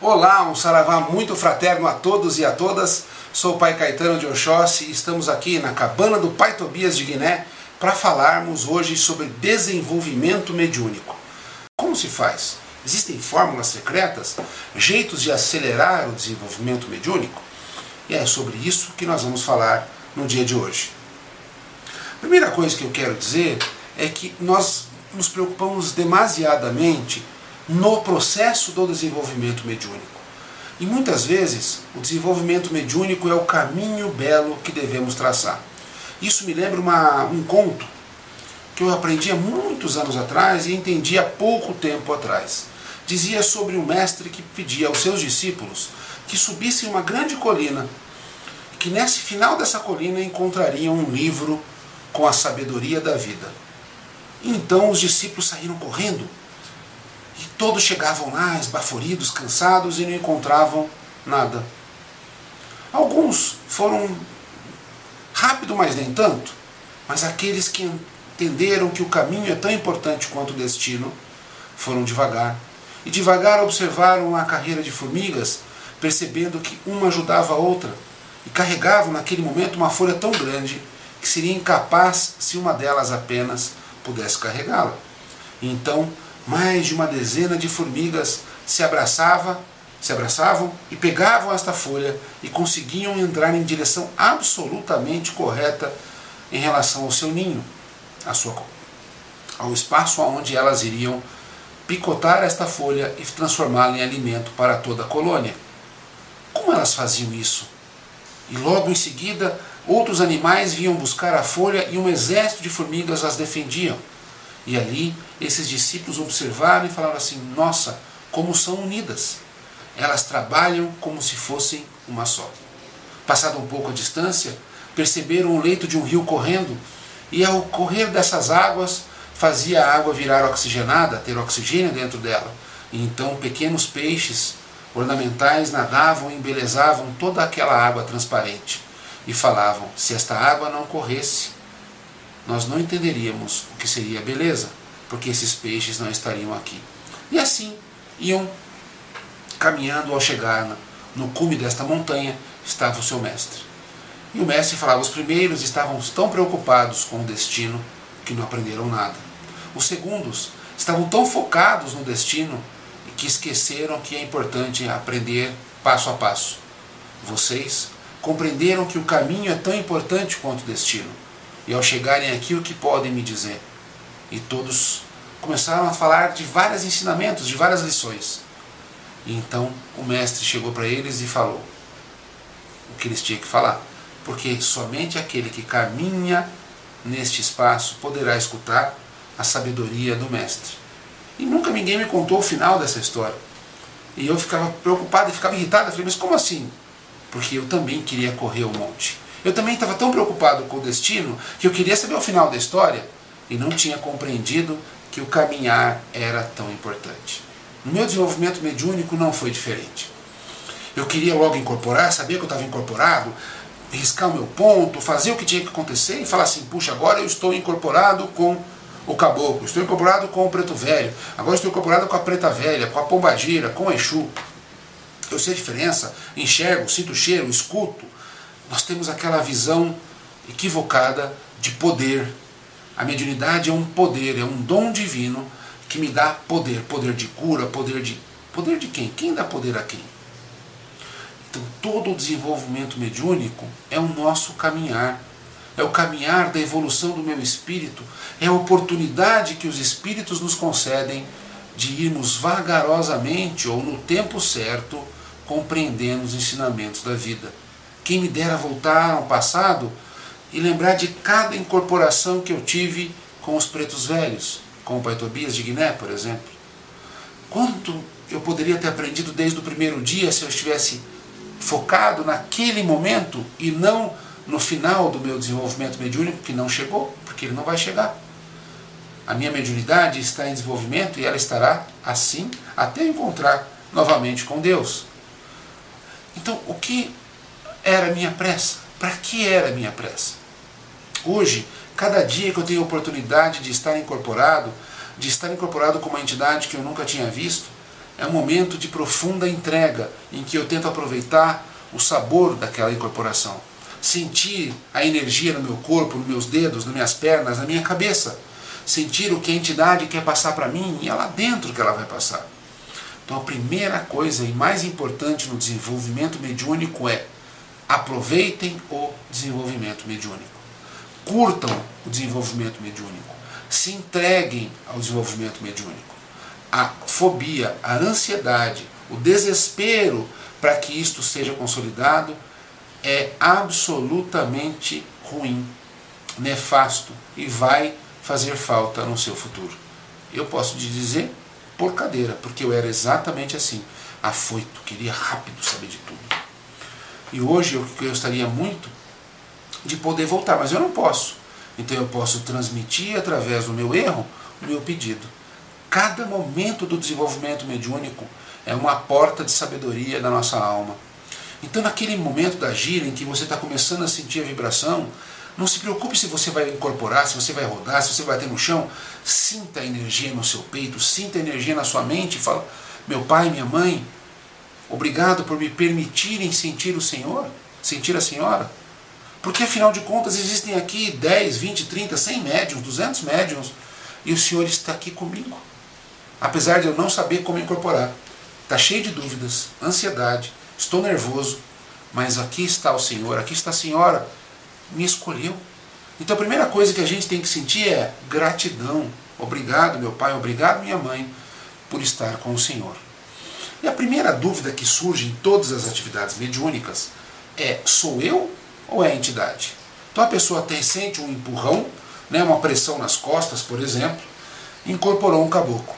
Olá, um saravá muito fraterno a todos e a todas. Sou o Pai Caetano de Oxóssi e estamos aqui na cabana do Pai Tobias de Guiné para falarmos hoje sobre desenvolvimento mediúnico. Como se faz? Existem fórmulas secretas? Jeitos de acelerar o desenvolvimento mediúnico? E é sobre isso que nós vamos falar no dia de hoje. A primeira coisa que eu quero dizer é que nós nos preocupamos demasiadamente no processo do desenvolvimento mediúnico. E muitas vezes o desenvolvimento mediúnico é o caminho belo que devemos traçar. Isso me lembra uma, um conto que eu aprendi há muitos anos atrás e entendi há pouco tempo atrás. Dizia sobre um mestre que pedia aos seus discípulos que subissem uma grande colina, que nesse final dessa colina encontrariam um livro com a sabedoria da vida. Então os discípulos saíram correndo todos chegavam lá esbaforidos, cansados e não encontravam nada. Alguns foram rápido, mas nem tanto. Mas aqueles que entenderam que o caminho é tão importante quanto o destino foram devagar. E devagar observaram a carreira de formigas, percebendo que uma ajudava a outra e carregavam naquele momento uma folha tão grande que seria incapaz se uma delas apenas pudesse carregá-la. Então mais de uma dezena de formigas se abraçava, se abraçavam e pegavam esta folha e conseguiam entrar em direção absolutamente correta em relação ao seu ninho, à sua, ao espaço onde elas iriam picotar esta folha e transformá-la em alimento para toda a colônia. Como elas faziam isso? E logo em seguida, outros animais vinham buscar a folha e um exército de formigas as defendiam. E ali esses discípulos observaram e falaram assim: Nossa, como são unidas! Elas trabalham como se fossem uma só. Passado um pouco a distância, perceberam o leito de um rio correndo, e ao correr dessas águas, fazia a água virar oxigenada, ter oxigênio dentro dela. E então pequenos peixes ornamentais nadavam e embelezavam toda aquela água transparente. E falavam: se esta água não corresse, nós não entenderíamos o que seria beleza, porque esses peixes não estariam aqui. E assim iam caminhando ao chegar no cume desta montanha, estava o seu mestre. E o mestre falava: os primeiros estavam tão preocupados com o destino que não aprenderam nada. Os segundos estavam tão focados no destino que esqueceram que é importante aprender passo a passo. Vocês compreenderam que o caminho é tão importante quanto o destino e ao chegarem aqui, o que podem me dizer? E todos começaram a falar de vários ensinamentos, de várias lições. E então o mestre chegou para eles e falou o que eles tinham que falar. Porque somente aquele que caminha neste espaço poderá escutar a sabedoria do mestre. E nunca ninguém me contou o final dessa história. E eu ficava preocupado e ficava irritado. Falei, mas como assim? Porque eu também queria correr o monte. Eu também estava tão preocupado com o destino que eu queria saber o final da história e não tinha compreendido que o caminhar era tão importante. No meu desenvolvimento mediúnico não foi diferente. Eu queria logo incorporar, sabia que eu estava incorporado, riscar o meu ponto, fazer o que tinha que acontecer e falar assim: puxa, agora eu estou incorporado com o caboclo, estou incorporado com o preto velho, agora estou incorporado com a preta velha, com a pombagira, com o Exu. Eu sei a diferença, enxergo, sinto o cheiro, escuto, nós temos aquela visão equivocada de poder. A mediunidade é um poder, é um dom divino que me dá poder, poder de cura, poder de poder de quem? Quem dá poder a quem? Então, todo o desenvolvimento mediúnico é o nosso caminhar. É o caminhar da evolução do meu espírito, é a oportunidade que os espíritos nos concedem de irmos vagarosamente ou no tempo certo compreendendo os ensinamentos da vida. Quem me dera voltar ao passado e lembrar de cada incorporação que eu tive com os pretos velhos, com o Pai Tobias de Guiné, por exemplo. Quanto eu poderia ter aprendido desde o primeiro dia se eu estivesse focado naquele momento e não no final do meu desenvolvimento mediúnico, que não chegou, porque ele não vai chegar. A minha mediunidade está em desenvolvimento e ela estará assim até encontrar novamente com Deus. Então, o que era minha pressa? Para que era minha pressa? Hoje, cada dia que eu tenho a oportunidade de estar incorporado, de estar incorporado com uma entidade que eu nunca tinha visto, É um momento de profunda entrega, em que eu tento aproveitar o sabor daquela incorporação. Sentir a energia no meu corpo, nos meus dedos, nas minhas pernas, na minha cabeça. Sentir o que a entidade quer passar para mim e é lá dentro que ela vai passar. Então a primeira coisa e mais importante no desenvolvimento mediúnico é aproveitem o desenvolvimento mediúnico. Curtam o desenvolvimento mediúnico. Se entreguem ao desenvolvimento mediúnico. A fobia, a ansiedade, o desespero para que isto seja consolidado é absolutamente ruim, nefasto e vai fazer falta no seu futuro. Eu posso te dizer por cadeira, porque eu era exatamente assim, afoito, queria rápido saber de tudo. E hoje eu gostaria muito de poder voltar, mas eu não posso. Então eu posso transmitir através do meu erro o meu pedido. Cada momento do desenvolvimento mediúnico é uma porta de sabedoria da nossa alma. Então, naquele momento da gira em que você está começando a sentir a vibração, não se preocupe se você vai incorporar, se você vai rodar, se você vai bater no chão. Sinta a energia no seu peito, sinta a energia na sua mente fala: Meu pai, minha mãe, obrigado por me permitirem sentir o Senhor, sentir a Senhora. Porque afinal de contas existem aqui 10, 20, 30, 100 médiums, 200 médiums e o Senhor está aqui comigo. Apesar de eu não saber como incorporar. Está cheio de dúvidas, ansiedade, estou nervoso, mas aqui está o Senhor, aqui está a Senhora me escolheu. Então a primeira coisa que a gente tem que sentir é gratidão. Obrigado, meu pai, obrigado, minha mãe, por estar com o Senhor. E a primeira dúvida que surge em todas as atividades mediúnicas é: sou eu ou é a entidade? Então a pessoa tem, sente um empurrão, né, uma pressão nas costas, por exemplo, incorporou um caboclo.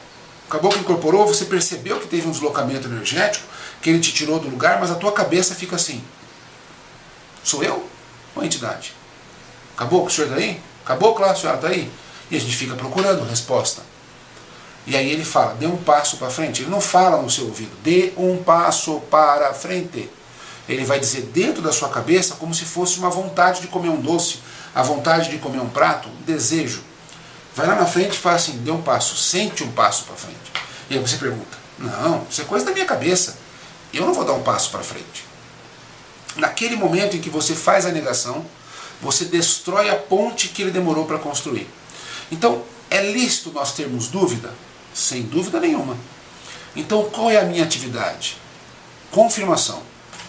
O caboclo incorporou, você percebeu que teve um deslocamento energético, que ele te tirou do lugar, mas a tua cabeça fica assim: sou eu? Uma entidade. Acabou com o senhor está aí? Acabou, claro, a senhora está aí? E a gente fica procurando resposta. E aí ele fala, dê um passo para frente. Ele não fala no seu ouvido, dê um passo para frente. Ele vai dizer dentro da sua cabeça como se fosse uma vontade de comer um doce, a vontade de comer um prato, um desejo. Vai lá na frente e fala assim, dê um passo, sente um passo para frente. E aí você pergunta, não, isso é coisa da minha cabeça. Eu não vou dar um passo para frente. Naquele momento em que você faz a negação, você destrói a ponte que ele demorou para construir. Então, é lícito nós termos dúvida? Sem dúvida nenhuma. Então, qual é a minha atividade? Confirmação.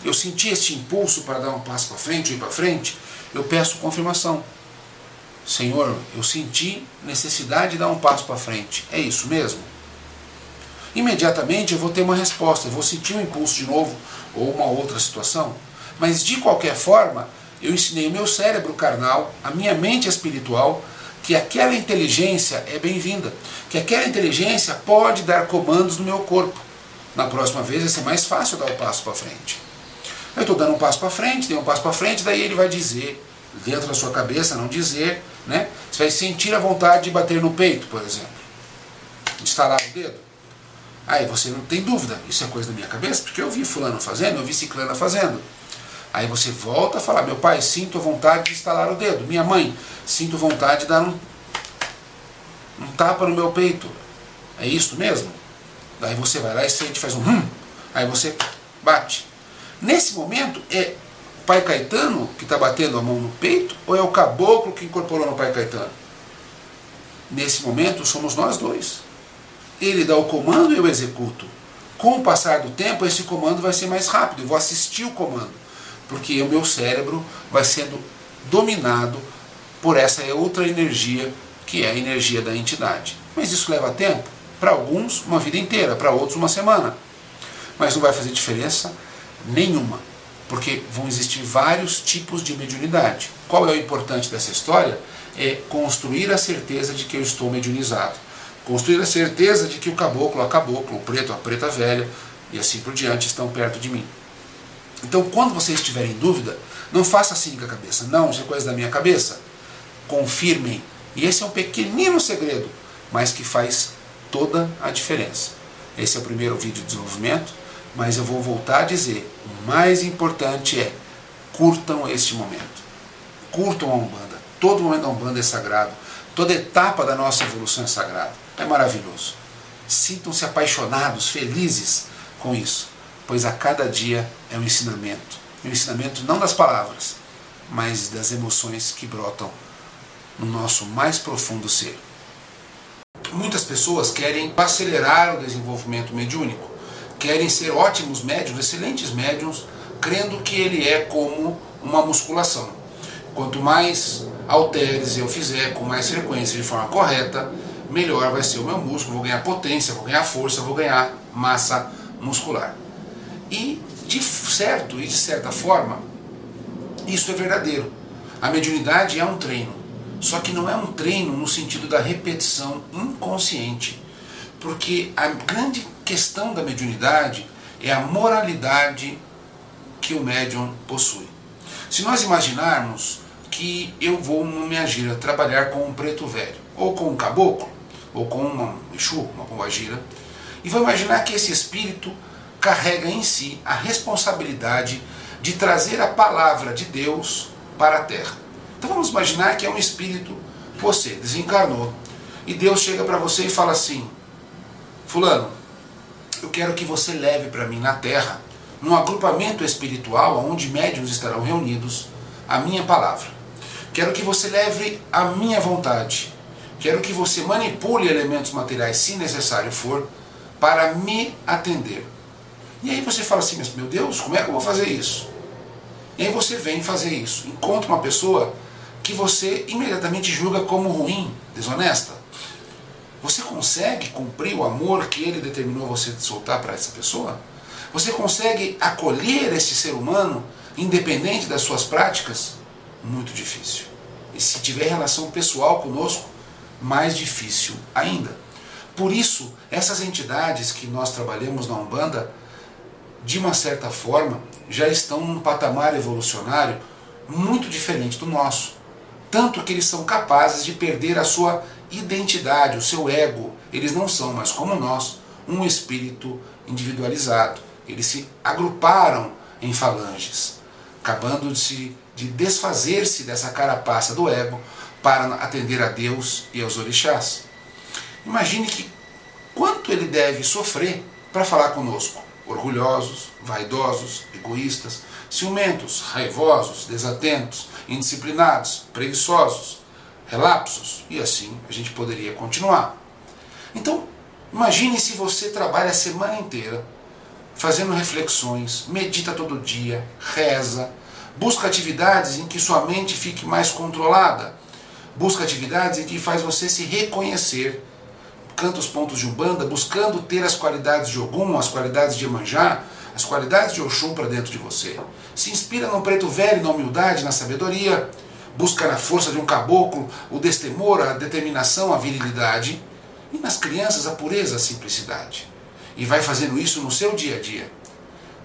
Eu senti este impulso para dar um passo para frente ir para frente, eu peço confirmação. Senhor, eu senti necessidade de dar um passo para frente. É isso mesmo? Imediatamente eu vou ter uma resposta, eu vou sentir um impulso de novo ou uma outra situação. Mas de qualquer forma, eu ensinei o meu cérebro carnal, a minha mente espiritual, que aquela inteligência é bem-vinda, que aquela inteligência pode dar comandos no meu corpo. Na próxima vez vai ser mais fácil dar o um passo para frente. Eu estou dando um passo para frente, dei um passo para frente, daí ele vai dizer, dentro da sua cabeça, não dizer, né? Você vai sentir a vontade de bater no peito, por exemplo. Instalar o dedo. Aí você não tem dúvida, isso é coisa da minha cabeça, porque eu vi fulano fazendo, eu vi ciclana fazendo. Aí você volta a falar, meu pai, sinto vontade de estalar o dedo. Minha mãe, sinto vontade de dar um, um tapa no meu peito. É isso mesmo? Daí você vai lá e sente, faz um hum, aí você bate. Nesse momento, é o pai Caetano que está batendo a mão no peito ou é o caboclo que incorporou no pai Caetano? Nesse momento, somos nós dois. Ele dá o comando e eu executo. Com o passar do tempo, esse comando vai ser mais rápido, eu vou assistir o comando porque o meu cérebro vai sendo dominado por essa outra energia que é a energia da entidade. Mas isso leva tempo? Para alguns, uma vida inteira, para outros, uma semana. Mas não vai fazer diferença nenhuma, porque vão existir vários tipos de mediunidade. Qual é o importante dessa história? É construir a certeza de que eu estou mediunizado. Construir a certeza de que o caboclo, a caboclo, o preto, a preta velha e assim por diante estão perto de mim. Então, quando você estiver em dúvida, não faça assim com a cabeça. Não, isso é coisa da minha cabeça. Confirmem. E esse é um pequenino segredo, mas que faz toda a diferença. Esse é o primeiro vídeo de desenvolvimento, mas eu vou voltar a dizer: o mais importante é curtam este momento. Curtam a Umbanda. Todo momento da Umbanda é sagrado. Toda etapa da nossa evolução é sagrada. É maravilhoso. Sintam-se apaixonados, felizes com isso, pois a cada dia é um ensinamento. Um ensinamento não das palavras, mas das emoções que brotam no nosso mais profundo ser. Muitas pessoas querem acelerar o desenvolvimento mediúnico, querem ser ótimos médiums, excelentes médiums, crendo que ele é como uma musculação. Quanto mais halteres eu fizer com mais frequência de forma correta, melhor vai ser o meu músculo, vou ganhar potência, vou ganhar força, vou ganhar massa muscular. E de certo e de certa forma, isso é verdadeiro. A mediunidade é um treino, só que não é um treino no sentido da repetição inconsciente, porque a grande questão da mediunidade é a moralidade que o médium possui. Se nós imaginarmos que eu vou minha gira trabalhar com um preto velho, ou com um caboclo, ou com uma Exu, uma pombagira, e vou imaginar que esse espírito carrega em si a responsabilidade de trazer a palavra de Deus para a terra. Então vamos imaginar que é um espírito, você desencarnou, e Deus chega para você e fala assim: Fulano, eu quero que você leve para mim na terra, num agrupamento espiritual onde médiuns estarão reunidos, a minha palavra. Quero que você leve a minha vontade. Quero que você manipule elementos materiais, se necessário for, para me atender. E aí você fala assim, meu Deus, como é que eu vou fazer isso? E aí você vem fazer isso. Encontra uma pessoa que você imediatamente julga como ruim, desonesta. Você consegue cumprir o amor que ele determinou você soltar para essa pessoa? Você consegue acolher esse ser humano, independente das suas práticas? Muito difícil. E se tiver relação pessoal conosco, mais difícil ainda. Por isso, essas entidades que nós trabalhamos na Umbanda, de uma certa forma, já estão num patamar evolucionário muito diferente do nosso. Tanto que eles são capazes de perder a sua identidade, o seu ego. Eles não são, mas como nós, um espírito individualizado. Eles se agruparam em falanges, acabando de, de desfazer-se dessa carapaça do ego para atender a Deus e aos orixás. Imagine que quanto ele deve sofrer para falar conosco. Orgulhosos, vaidosos, egoístas, ciumentos, raivosos, desatentos, indisciplinados, preguiçosos, relapsos, e assim a gente poderia continuar. Então, imagine se você trabalha a semana inteira fazendo reflexões, medita todo dia, reza, busca atividades em que sua mente fique mais controlada, busca atividades em que faz você se reconhecer, canta os pontos de Umbanda, buscando ter as qualidades de Ogum, as qualidades de Emanjá, as qualidades de Oxum para dentro de você. Se inspira no preto velho, na humildade, na sabedoria, busca na força de um caboclo o destemor, a determinação, a virilidade, e nas crianças a pureza, a simplicidade e vai fazendo isso no seu dia a dia.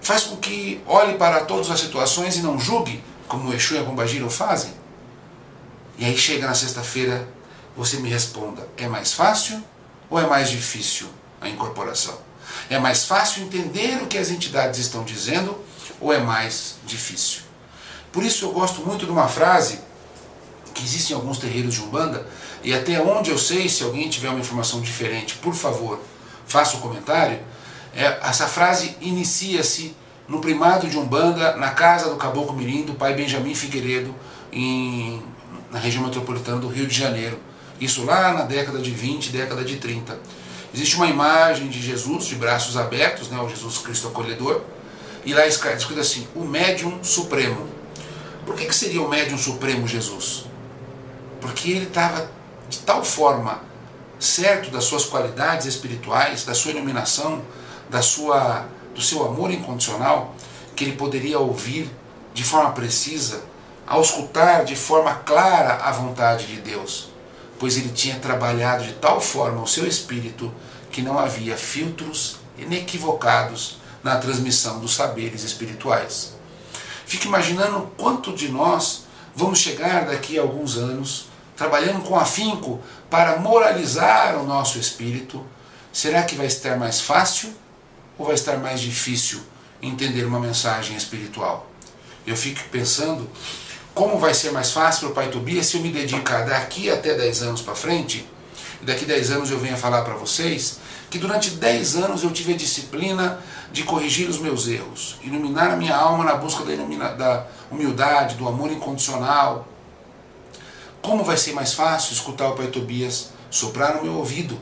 Faz com que olhe para todas as situações e não julgue, como o Exu e a Bombagira o fazem. E aí chega na sexta-feira, você me responda: é mais fácil ou é mais difícil a incorporação? É mais fácil entender o que as entidades estão dizendo ou é mais difícil? Por isso eu gosto muito de uma frase que existe em alguns terreiros de Umbanda, e até onde eu sei, se alguém tiver uma informação diferente, por favor, faça um comentário, é, essa frase inicia-se no primado de Umbanda, na casa do Caboclo Mirim, do pai Benjamin Figueiredo, em, na região metropolitana do Rio de Janeiro. Isso lá na década de 20, década de 30. Existe uma imagem de Jesus de braços abertos, né, o Jesus Cristo acolhedor, e lá está escrito assim: o médium supremo. Por que, que seria o médium supremo Jesus? Porque ele estava de tal forma certo das suas qualidades espirituais, da sua iluminação, da sua, do seu amor incondicional, que ele poderia ouvir de forma precisa, ao escutar de forma clara a vontade de Deus, pois ele tinha trabalhado de tal forma o seu espírito que não havia filtros inequivocados na transmissão dos saberes espirituais. Fique imaginando quanto de nós vamos chegar daqui a alguns anos trabalhando com afinco para moralizar o nosso espírito, será que vai estar mais fácil ou vai estar mais difícil entender uma mensagem espiritual? Eu fico pensando como vai ser mais fácil para o Pai Tobias se eu me dedicar daqui até 10 anos para frente daqui 10 anos eu venha falar para vocês que durante 10 anos eu tive a disciplina de corrigir os meus erros, iluminar a minha alma na busca da, da humildade, do amor incondicional. Como vai ser mais fácil escutar o Pai Tobias soprar no meu ouvido,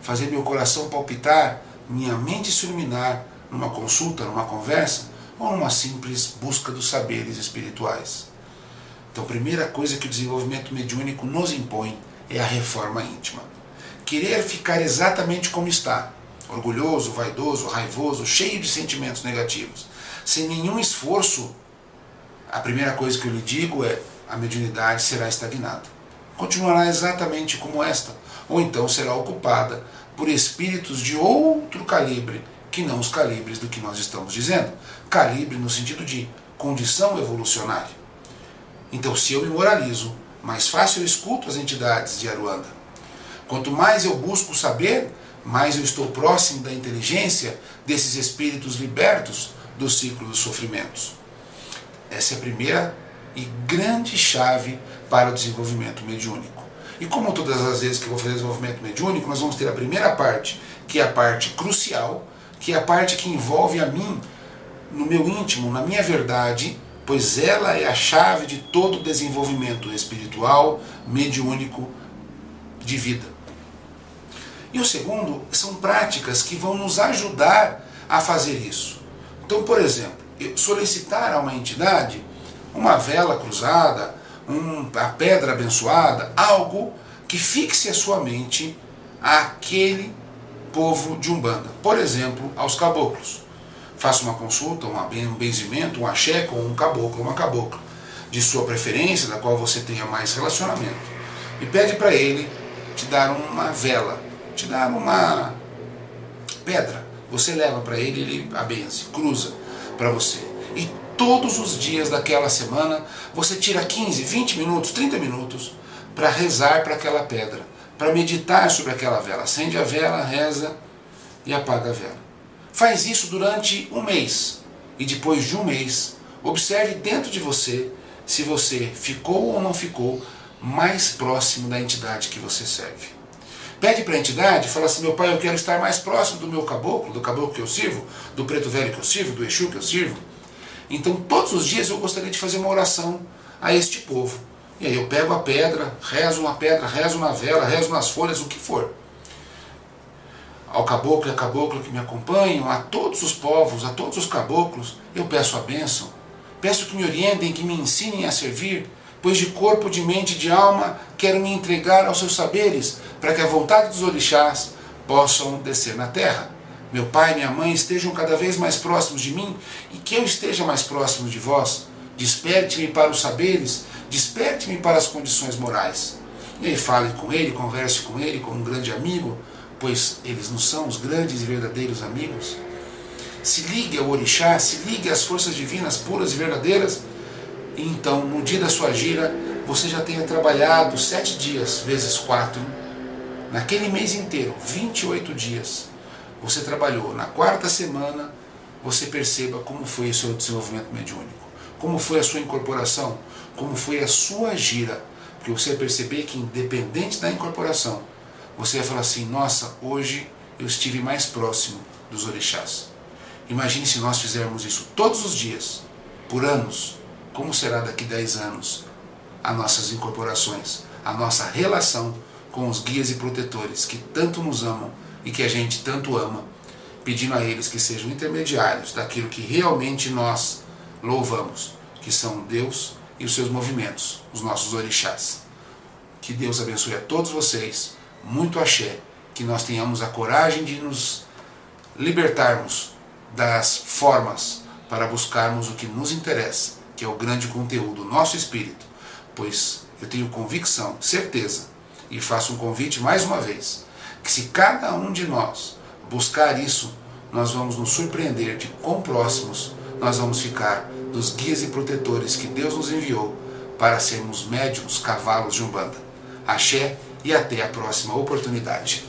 fazer meu coração palpitar, minha mente se iluminar numa consulta, numa conversa ou numa simples busca dos saberes espirituais. Então, a primeira coisa que o desenvolvimento mediúnico nos impõe é a reforma íntima. Querer ficar exatamente como está, orgulhoso, vaidoso, raivoso, cheio de sentimentos negativos, sem nenhum esforço, a primeira coisa que eu lhe digo é: a mediunidade será estagnada. Continuará exatamente como esta, ou então será ocupada por espíritos de outro calibre que não os calibres do que nós estamos dizendo. Calibre no sentido de condição evolucionária. Então, se eu me moralizo, mais fácil eu escuto as entidades de Aruanda. Quanto mais eu busco saber, mais eu estou próximo da inteligência desses espíritos libertos do ciclo dos sofrimentos. Essa é a primeira e grande chave para o desenvolvimento mediúnico. E como todas as vezes que eu vou fazer desenvolvimento mediúnico, nós vamos ter a primeira parte, que é a parte crucial, que é a parte que envolve a mim, no meu íntimo, na minha verdade, pois ela é a chave de todo o desenvolvimento espiritual, mediúnico, de vida. E o segundo são práticas que vão nos ajudar a fazer isso. Então, por exemplo, solicitar a uma entidade uma vela cruzada, um, a pedra abençoada, algo que fixe a sua mente àquele povo de Umbanda. Por exemplo, aos caboclos. Faça uma consulta, um benzimento, um axé com um caboclo, uma cabocla, de sua preferência, da qual você tenha mais relacionamento. E pede para ele te dar uma vela, te dar uma pedra. Você leva para ele, ele abençoe, cruza para você. E todos os dias daquela semana você tira 15, 20 minutos, 30 minutos para rezar para aquela pedra, para meditar sobre aquela vela. Acende a vela, reza e apaga a vela. Faz isso durante um mês e depois de um mês, observe dentro de você se você ficou ou não ficou mais próximo da entidade que você serve. Pede para a entidade, fala assim, meu pai, eu quero estar mais próximo do meu caboclo, do caboclo que eu sirvo, do preto velho que eu sirvo, do Exu que eu sirvo. Então todos os dias eu gostaria de fazer uma oração a este povo. E aí eu pego a pedra, rezo uma pedra, rezo na vela, rezo nas folhas, o que for. Ao caboclo e a cabocla que me acompanham, a todos os povos, a todos os caboclos, eu peço a bênção. Peço que me orientem, que me ensinem a servir, pois de corpo, de mente e de alma quero me entregar aos seus saberes, para que a vontade dos orixás possam descer na terra. Meu pai e minha mãe estejam cada vez mais próximos de mim e que eu esteja mais próximo de vós. Desperte-me para os saberes, desperte-me para as condições morais. E fale com ele, converse com ele como um grande amigo, pois eles não são os grandes e verdadeiros amigos. Se ligue ao orixá, se ligue às forças divinas puras e verdadeiras, e então, no dia da sua gira, você já tenha trabalhado sete dias vezes quatro, naquele mês inteiro, 28 dias, você trabalhou. Na quarta semana, você perceba como foi o seu desenvolvimento mediúnico, como foi a sua incorporação, como foi a sua gira. Porque você vai perceber que, independente da incorporação, você vai falar assim: nossa, hoje eu estive mais próximo dos orixás. Imagine se nós fizermos isso todos os dias, por anos, como será daqui 10 anos as nossas incorporações, a nossa relação com os guias e protetores que tanto nos amam e que a gente tanto ama, pedindo a eles que sejam intermediários daquilo que realmente nós louvamos, que são Deus e os seus movimentos, os nossos orixás. Que Deus abençoe a todos vocês, muito axé, que nós tenhamos a coragem de nos libertarmos das formas para buscarmos o que nos interessa que é o grande conteúdo, o nosso espírito, pois eu tenho convicção, certeza, e faço um convite mais uma vez, que se cada um de nós buscar isso, nós vamos nos surpreender de quão próximos nós vamos ficar dos guias e protetores que Deus nos enviou para sermos médiums, cavalos de Umbanda. Axé e até a próxima oportunidade.